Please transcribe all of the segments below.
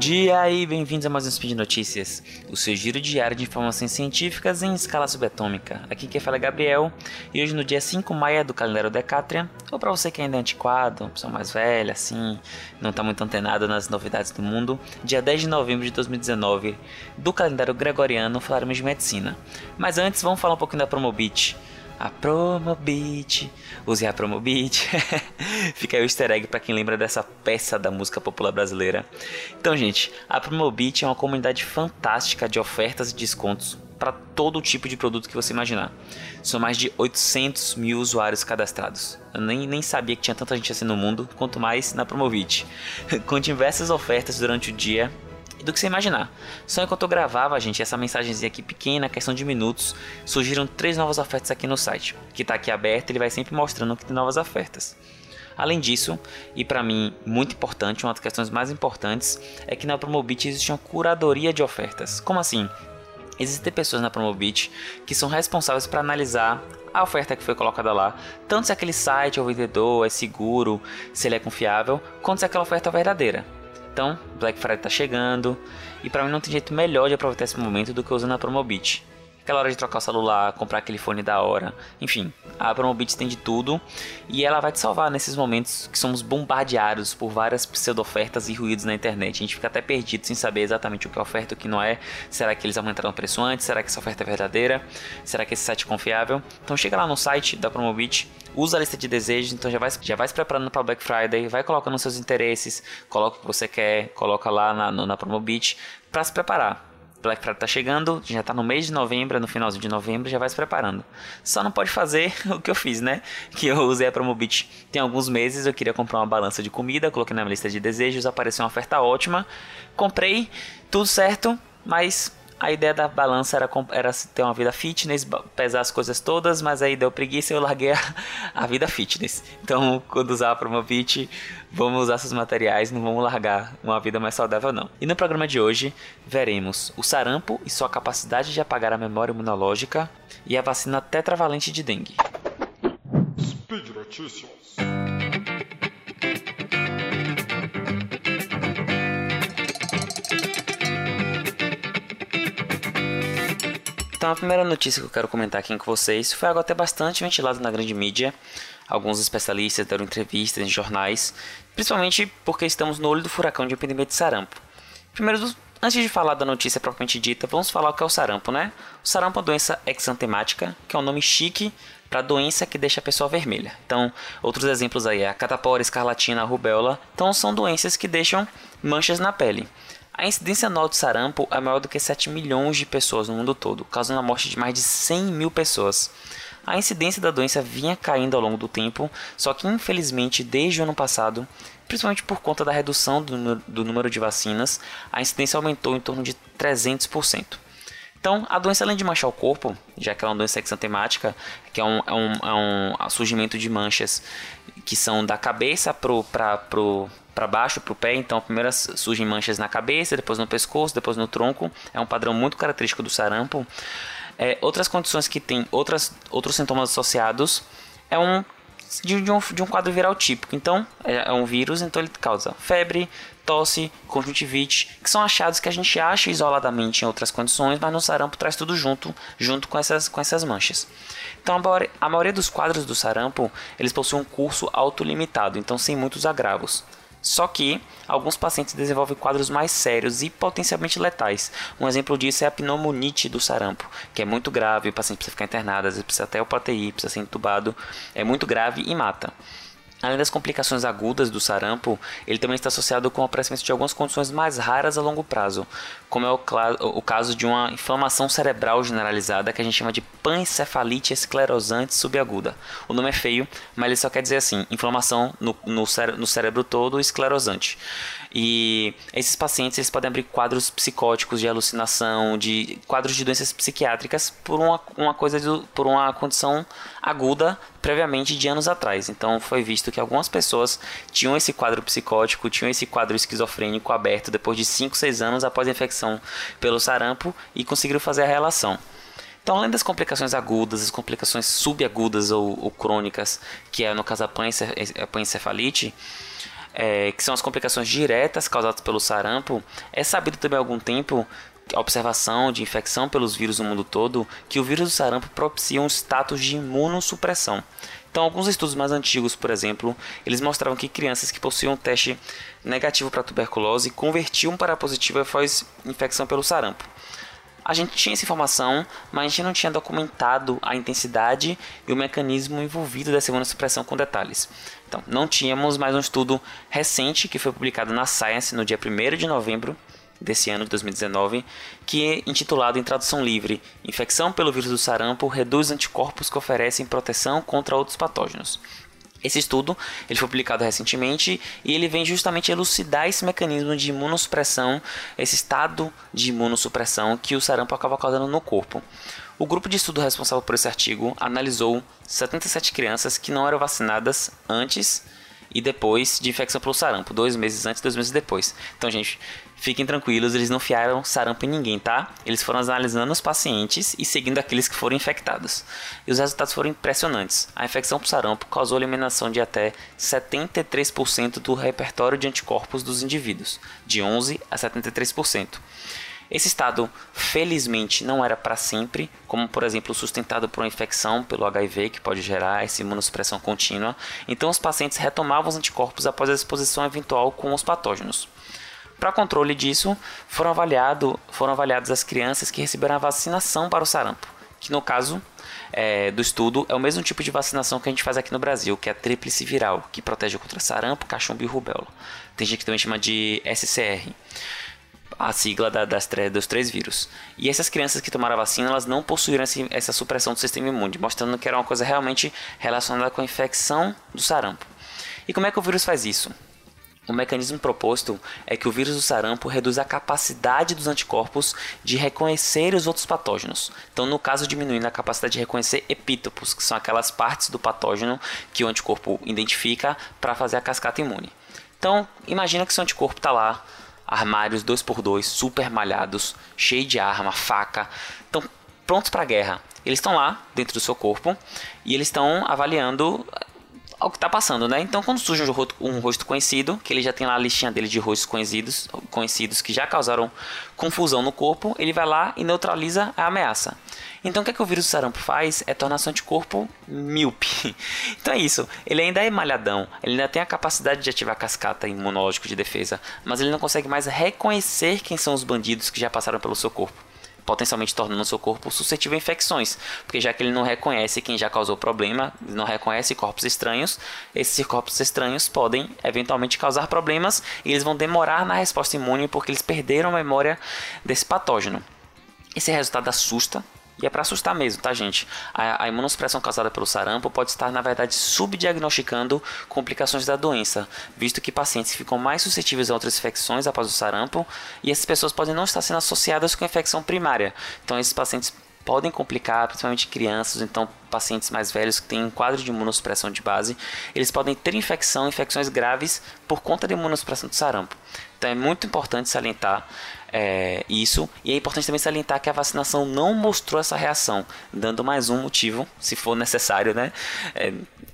dia e bem-vindos a mais um Speed Notícias, o seu giro diário de informações científicas em escala subatômica. Aqui quem fala é Gabriel e hoje no dia 5 maio do calendário Decatria, ou para você que ainda é antiquado, pessoa mais velha, assim, não está muito antenado nas novidades do mundo, dia 10 de novembro de 2019 do calendário gregoriano falaremos de medicina. Mas antes vamos falar um pouquinho da Promobit a Promobit. Use a Promobit. Fica aí o easter egg para quem lembra dessa peça da música popular brasileira. Então, gente, a Promobit é uma comunidade fantástica de ofertas e descontos para todo tipo de produto que você imaginar. São mais de 800 mil usuários cadastrados. Eu nem, nem sabia que tinha tanta gente assim no mundo, quanto mais na Promobit. Com diversas ofertas durante o dia do que você imaginar. Só enquanto eu gravava, gente, essa mensagenzinha aqui pequena, questão de minutos, surgiram três novas ofertas aqui no site, que está aqui aberto, ele vai sempre mostrando que tem novas ofertas. Além disso, e para mim muito importante, uma das questões mais importantes é que na Promobit existe uma curadoria de ofertas. Como assim? Existem pessoas na Promobit que são responsáveis para analisar a oferta que foi colocada lá, tanto se aquele site ou vendedor é seguro, se ele é confiável, quanto se aquela oferta é verdadeira. Então, Black Friday tá chegando. E para mim não tem jeito melhor de aproveitar esse momento do que usando a Promobit aquela hora de trocar o celular, comprar aquele fone da hora, enfim, a Promobit tem de tudo e ela vai te salvar nesses momentos que somos bombardeados por várias pseudo-ofertas e ruídos na internet. A gente fica até perdido sem saber exatamente o que é oferta e o que não é. Será que eles aumentaram o preço antes? Será que essa oferta é verdadeira? Será que esse site é confiável? Então chega lá no site da Promobit, usa a lista de desejos, então já vai, já vai se preparando para Black Friday, vai colocando seus interesses, coloca o que você quer, coloca lá na, na Promobit para se preparar Black Friday tá chegando, já tá no mês de novembro, no finalzinho de novembro, já vai se preparando. Só não pode fazer o que eu fiz, né? Que eu usei a Promobit tem alguns meses, eu queria comprar uma balança de comida, coloquei na minha lista de desejos, apareceu uma oferta ótima, comprei, tudo certo, mas a ideia da balança era, era ter uma vida fitness, pesar as coisas todas, mas aí deu preguiça e eu larguei a, a vida fitness. Então, quando usar a Promobit, vamos usar esses materiais, não vamos largar uma vida mais saudável não. E no programa de hoje, veremos o sarampo e sua capacidade de apagar a memória imunológica e a vacina tetravalente de dengue. Speed Notícias. Então, a primeira notícia que eu quero comentar aqui com vocês foi algo até bastante ventilado na grande mídia. Alguns especialistas deram entrevistas em jornais, principalmente porque estamos no olho do furacão de epidemia de sarampo. Primeiro, antes de falar da notícia propriamente dita, vamos falar o que é o sarampo, né? O sarampo é uma doença exantemática, que é um nome chique para doença que deixa a pessoa vermelha. Então, outros exemplos aí é a catapora, escarlatina, a rubéola. Então, são doenças que deixam manchas na pele. A incidência anual de sarampo é maior do que 7 milhões de pessoas no mundo todo, causando a morte de mais de 100 mil pessoas. A incidência da doença vinha caindo ao longo do tempo, só que infelizmente desde o ano passado, principalmente por conta da redução do, do número de vacinas, a incidência aumentou em torno de 300%. Então, a doença, além de manchar o corpo, já que ela é uma doença exantemática, que é um, é um, é um surgimento de manchas que são da cabeça para pro, para baixo, para o pé. Então, primeiro surgem manchas na cabeça, depois no pescoço, depois no tronco. É um padrão muito característico do sarampo. É, outras condições que têm outras, outros sintomas associados é um de, de, um, de um quadro viral típico. Então, é, é um vírus, então ele causa febre, tosse, conjuntivite, que são achados que a gente acha isoladamente em outras condições, mas no sarampo traz tudo junto, junto com essas, com essas manchas. Então, a maioria dos quadros do sarampo, eles possuem um curso autolimitado, então sem muitos agravos. Só que alguns pacientes desenvolvem quadros mais sérios e potencialmente letais. Um exemplo disso é a pneumonite do sarampo, que é muito grave, o paciente precisa ficar internado, às vezes precisa até o UTI, precisa ser entubado, é muito grave e mata. Além das complicações agudas do sarampo, ele também está associado com o aparecimento de algumas condições mais raras a longo prazo, como é o, o, caso de uma inflamação cerebral generalizada que a gente chama de pancefalite esclerosante subaguda. O nome é feio, mas ele só quer dizer assim: inflamação no, no, cére no cérebro todo esclerosante. E esses pacientes eles podem abrir quadros psicóticos de alucinação, de quadros de doenças psiquiátricas por uma, uma coisa do, por uma condição aguda previamente de anos atrás. Então foi visto que algumas pessoas tinham esse quadro psicótico, tinham esse quadro esquizofrênico aberto depois de 5, 6 anos após a infecção pelo sarampo e conseguiram fazer a relação. Então, além das complicações agudas, as complicações subagudas ou, ou crônicas, que é no caso a pancefalite, é, que são as complicações diretas causadas pelo sarampo, é sabido também há algum tempo a observação de infecção pelos vírus no mundo todo que o vírus do sarampo propicia um status de imunossupressão. Então, alguns estudos mais antigos, por exemplo, eles mostravam que crianças que possuíam um teste negativo para tuberculose convertiam para positivo após infecção pelo sarampo. A gente tinha essa informação, mas a gente não tinha documentado a intensidade e o mecanismo envolvido dessa imunossupressão com detalhes. Então, não tínhamos mais um estudo recente que foi publicado na Science no dia 1 de novembro desse ano de 2019, que é intitulado em tradução livre: Infecção pelo vírus do sarampo reduz anticorpos que oferecem proteção contra outros patógenos. Esse estudo ele foi publicado recentemente e ele vem justamente elucidar esse mecanismo de imunossupressão, esse estado de imunossupressão que o sarampo acaba causando no corpo. O grupo de estudo responsável por esse artigo analisou 77 crianças que não eram vacinadas antes e depois de infecção pelo sarampo, dois meses antes dois meses depois. Então, gente, fiquem tranquilos, eles não fiaram sarampo em ninguém, tá? Eles foram analisando os pacientes e seguindo aqueles que foram infectados. E os resultados foram impressionantes. A infecção por sarampo causou a eliminação de até 73% do repertório de anticorpos dos indivíduos, de 11 a 73%. Esse estado, felizmente, não era para sempre, como por exemplo sustentado por uma infecção pelo HIV que pode gerar essa imunossupressão contínua. Então, os pacientes retomavam os anticorpos após a exposição eventual com os patógenos. Para controle disso, foram, avaliado, foram avaliadas as crianças que receberam a vacinação para o sarampo, que no caso é, do estudo é o mesmo tipo de vacinação que a gente faz aqui no Brasil, que é a tríplice viral, que protege contra sarampo, cachumba e rubéola. Tem gente que também chama de SCR a sigla da, das, dos três vírus. E essas crianças que tomaram a vacina, elas não possuíram esse, essa supressão do sistema imune, mostrando que era uma coisa realmente relacionada com a infecção do sarampo. E como é que o vírus faz isso? O mecanismo proposto é que o vírus do sarampo reduz a capacidade dos anticorpos de reconhecer os outros patógenos. Então, no caso, diminuindo a capacidade de reconhecer epítopos, que são aquelas partes do patógeno que o anticorpo identifica para fazer a cascata imune. Então, imagina que seu anticorpo está lá armários 2x2 super malhados, cheio de arma, faca, estão prontos para a guerra. Eles estão lá dentro do seu corpo e eles estão avaliando o que está passando, né? Então, quando surge um rosto, um rosto, conhecido, que ele já tem lá a listinha dele de rostos conhecidos, conhecidos que já causaram confusão no corpo, ele vai lá e neutraliza a ameaça. Então, o que, é que o vírus do sarampo faz? É tornar seu anticorpo míope. Então é isso. Ele ainda é malhadão, ele ainda tem a capacidade de ativar a cascata imunológica de defesa, mas ele não consegue mais reconhecer quem são os bandidos que já passaram pelo seu corpo potencialmente tornando o seu corpo suscetível a infecções, porque já que ele não reconhece quem já causou problema, não reconhece corpos estranhos, esses corpos estranhos podem eventualmente causar problemas e eles vão demorar na resposta imune porque eles perderam a memória desse patógeno. Esse resultado assusta, e é para assustar mesmo, tá, gente? A, a imunossupressão causada pelo sarampo pode estar, na verdade, subdiagnosticando complicações da doença, visto que pacientes ficam mais suscetíveis a outras infecções após o sarampo e essas pessoas podem não estar sendo associadas com a infecção primária. Então, esses pacientes podem complicar, principalmente crianças, então pacientes mais velhos que têm um quadro de imunossupressão de base, eles podem ter infecção, infecções graves por conta da imunossupressão do sarampo. Então é muito importante salientar é, isso. E é importante também salientar que a vacinação não mostrou essa reação, dando mais um motivo, se for necessário, né? É,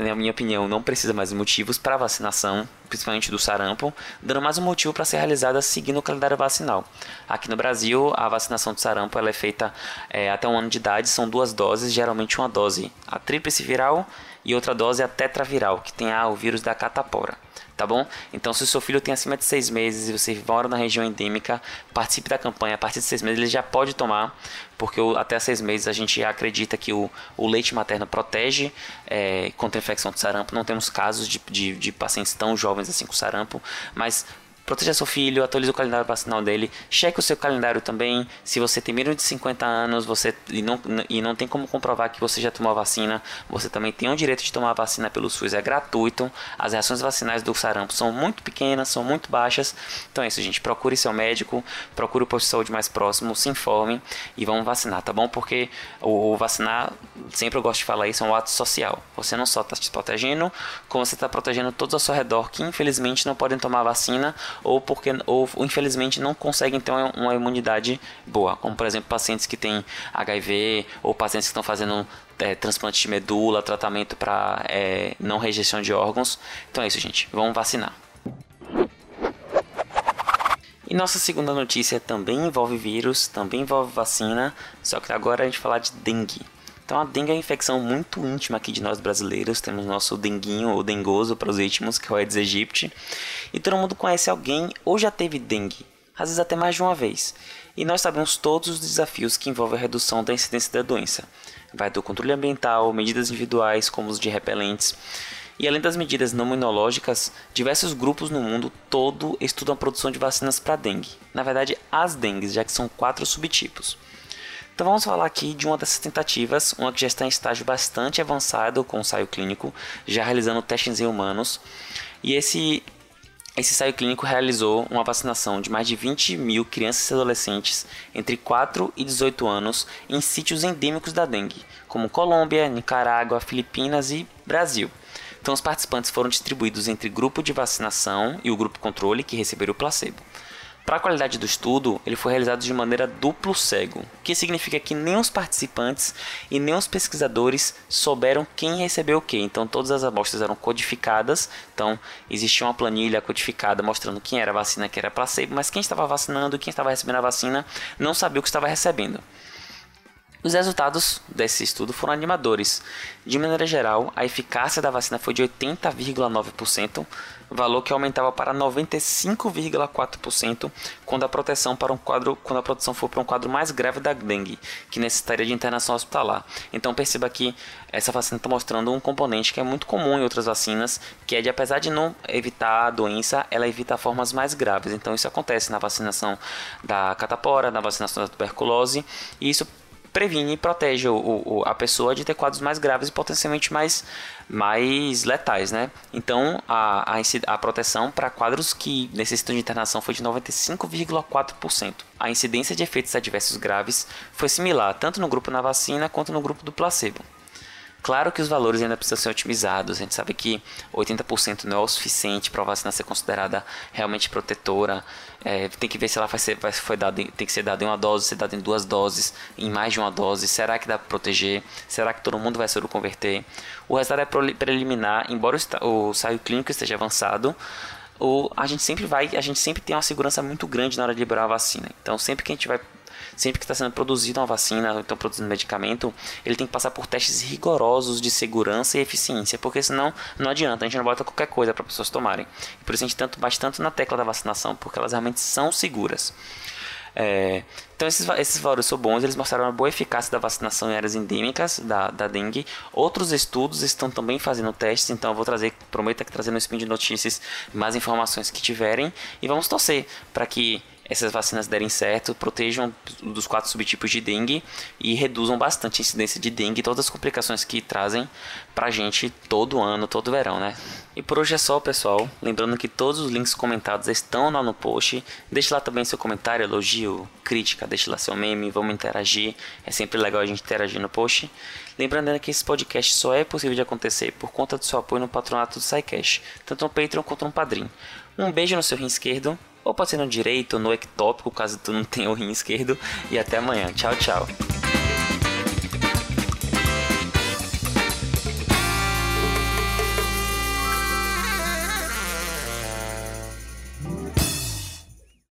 na minha opinião, não precisa mais de motivos para vacinação, principalmente do sarampo, dando mais um motivo para ser realizada seguindo o calendário vacinal. Aqui no Brasil, a vacinação do sarampo ela é feita é, até um ano de idade, são duas doses, geralmente uma dose a tríplice viral e outra dose a tetraviral, que tem ah, o vírus da catapora tá bom? Então, se o seu filho tem acima de seis meses e você mora na região endêmica, participe da campanha. A partir de seis meses ele já pode tomar, porque até seis meses a gente acredita que o, o leite materno protege é, contra a infecção de sarampo. Não temos casos de, de, de pacientes tão jovens assim com sarampo, mas proteja seu filho, atualize o calendário vacinal dele, cheque o seu calendário também. Se você tem menos de 50 anos você, e, não, e não tem como comprovar que você já tomou a vacina, você também tem o direito de tomar a vacina pelo SUS, é gratuito. As reações vacinais do sarampo são muito pequenas, são muito baixas. Então é isso, gente. Procure seu médico, procure o posto de saúde mais próximo, se informe e vamos vacinar, tá bom? Porque o, o vacinar, sempre eu gosto de falar isso, é um ato social. Você não só está te protegendo, como você está protegendo todos ao seu redor que infelizmente não podem tomar vacina ou porque ou infelizmente não conseguem ter uma, imunidade boa, como por exemplo pacientes que têm HIV ou pacientes que estão fazendo é, transplante de medula, tratamento para é, não rejeição de órgãos. Então é isso, gente. Vamos vacinar. E nossa segunda notícia também envolve vírus, também envolve vacina, só que agora a gente falar de dengue. Então a dengue é uma infecção muito íntima aqui de nós brasileiros. Temos nosso denguinho ou dengoso para os íntimos, que é o Aedes aegypti. E todo mundo conhece alguém ou já teve dengue, às vezes até mais de uma vez. E nós sabemos todos os desafios que envolvem a redução da incidência da doença. Vai do controle ambiental, medidas individuais como os de repelentes. E além das medidas não imunológicas, diversos grupos no mundo todo estudam a produção de vacinas para dengue. Na verdade, as dengues, já que são quatro subtipos. Então vamos falar aqui de uma dessas tentativas, uma que já está em estágio bastante avançado com o ensaio clínico, já realizando testes em humanos. E esse esse ensaio clínico realizou uma vacinação de mais de 20 mil crianças e adolescentes entre 4 e 18 anos em sítios endêmicos da dengue, como Colômbia, Nicarágua, Filipinas e Brasil. Então, os participantes foram distribuídos entre grupo de vacinação e o grupo controle, que receberam o placebo. Para a qualidade do estudo, ele foi realizado de maneira duplo cego, o que significa que nem os participantes e nem os pesquisadores souberam quem recebeu o que. Então todas as amostras eram codificadas, então existia uma planilha codificada mostrando quem era a vacina, que era placebo, mas quem estava vacinando e quem estava recebendo a vacina não sabia o que estava recebendo. Os resultados desse estudo foram animadores. De maneira geral, a eficácia da vacina foi de 80,9%, valor que aumentava para 95,4% quando a proteção para um quadro, quando a proteção for para um quadro mais grave da dengue, que necessitaria de internação hospitalar. Então perceba que essa vacina está mostrando um componente que é muito comum em outras vacinas, que é de apesar de não evitar a doença, ela evita formas mais graves. Então isso acontece na vacinação da catapora, na vacinação da tuberculose, e isso previne e protege o, o, a pessoa de ter quadros mais graves e potencialmente mais, mais letais, né? Então, a, a, a proteção para quadros que necessitam de internação foi de 95,4%. A incidência de efeitos adversos graves foi similar tanto no grupo na vacina quanto no grupo do placebo. Claro que os valores ainda precisam ser otimizados. A gente sabe que 80% não é o suficiente para a vacina ser considerada realmente protetora. É, tem que ver se ela vai ser, vai, foi dado, tem que ser dada em uma dose, ser dada em duas doses, em mais de uma dose. Será que dá para proteger? Será que todo mundo vai se converter? O resultado é preliminar, embora o, o saio clínico esteja avançado. O, a gente sempre vai, a gente sempre tem uma segurança muito grande na hora de liberar a vacina. Então, sempre que a gente vai sempre que está sendo produzida uma vacina ou então produzindo medicamento, ele tem que passar por testes rigorosos de segurança e eficiência, porque senão não adianta, a gente não bota qualquer coisa para pessoas tomarem. Por isso a gente tanto, bate tanto na tecla da vacinação, porque elas realmente são seguras. É, então esses, esses valores são bons, eles mostraram uma boa eficácia da vacinação em áreas endêmicas da, da dengue. Outros estudos estão também fazendo testes, então eu vou trazer, prometo que trazer no Spin de Notícias mais informações que tiverem e vamos torcer para que essas vacinas derem certo, protejam dos quatro subtipos de dengue e reduzam bastante a incidência de dengue e todas as complicações que trazem pra gente todo ano, todo verão, né? E por hoje é só, pessoal. Lembrando que todos os links comentados estão lá no post. Deixe lá também seu comentário, elogio, crítica, deixe lá seu meme, vamos interagir. É sempre legal a gente interagir no post. Lembrando que esse podcast só é possível de acontecer por conta do seu apoio no patronato do SciCash, tanto no Patreon quanto no Padrim. Um beijo no seu rim esquerdo ou pode ser no direito, no ectópico, caso tu não tenha o rim esquerdo. E até amanhã. Tchau, tchau.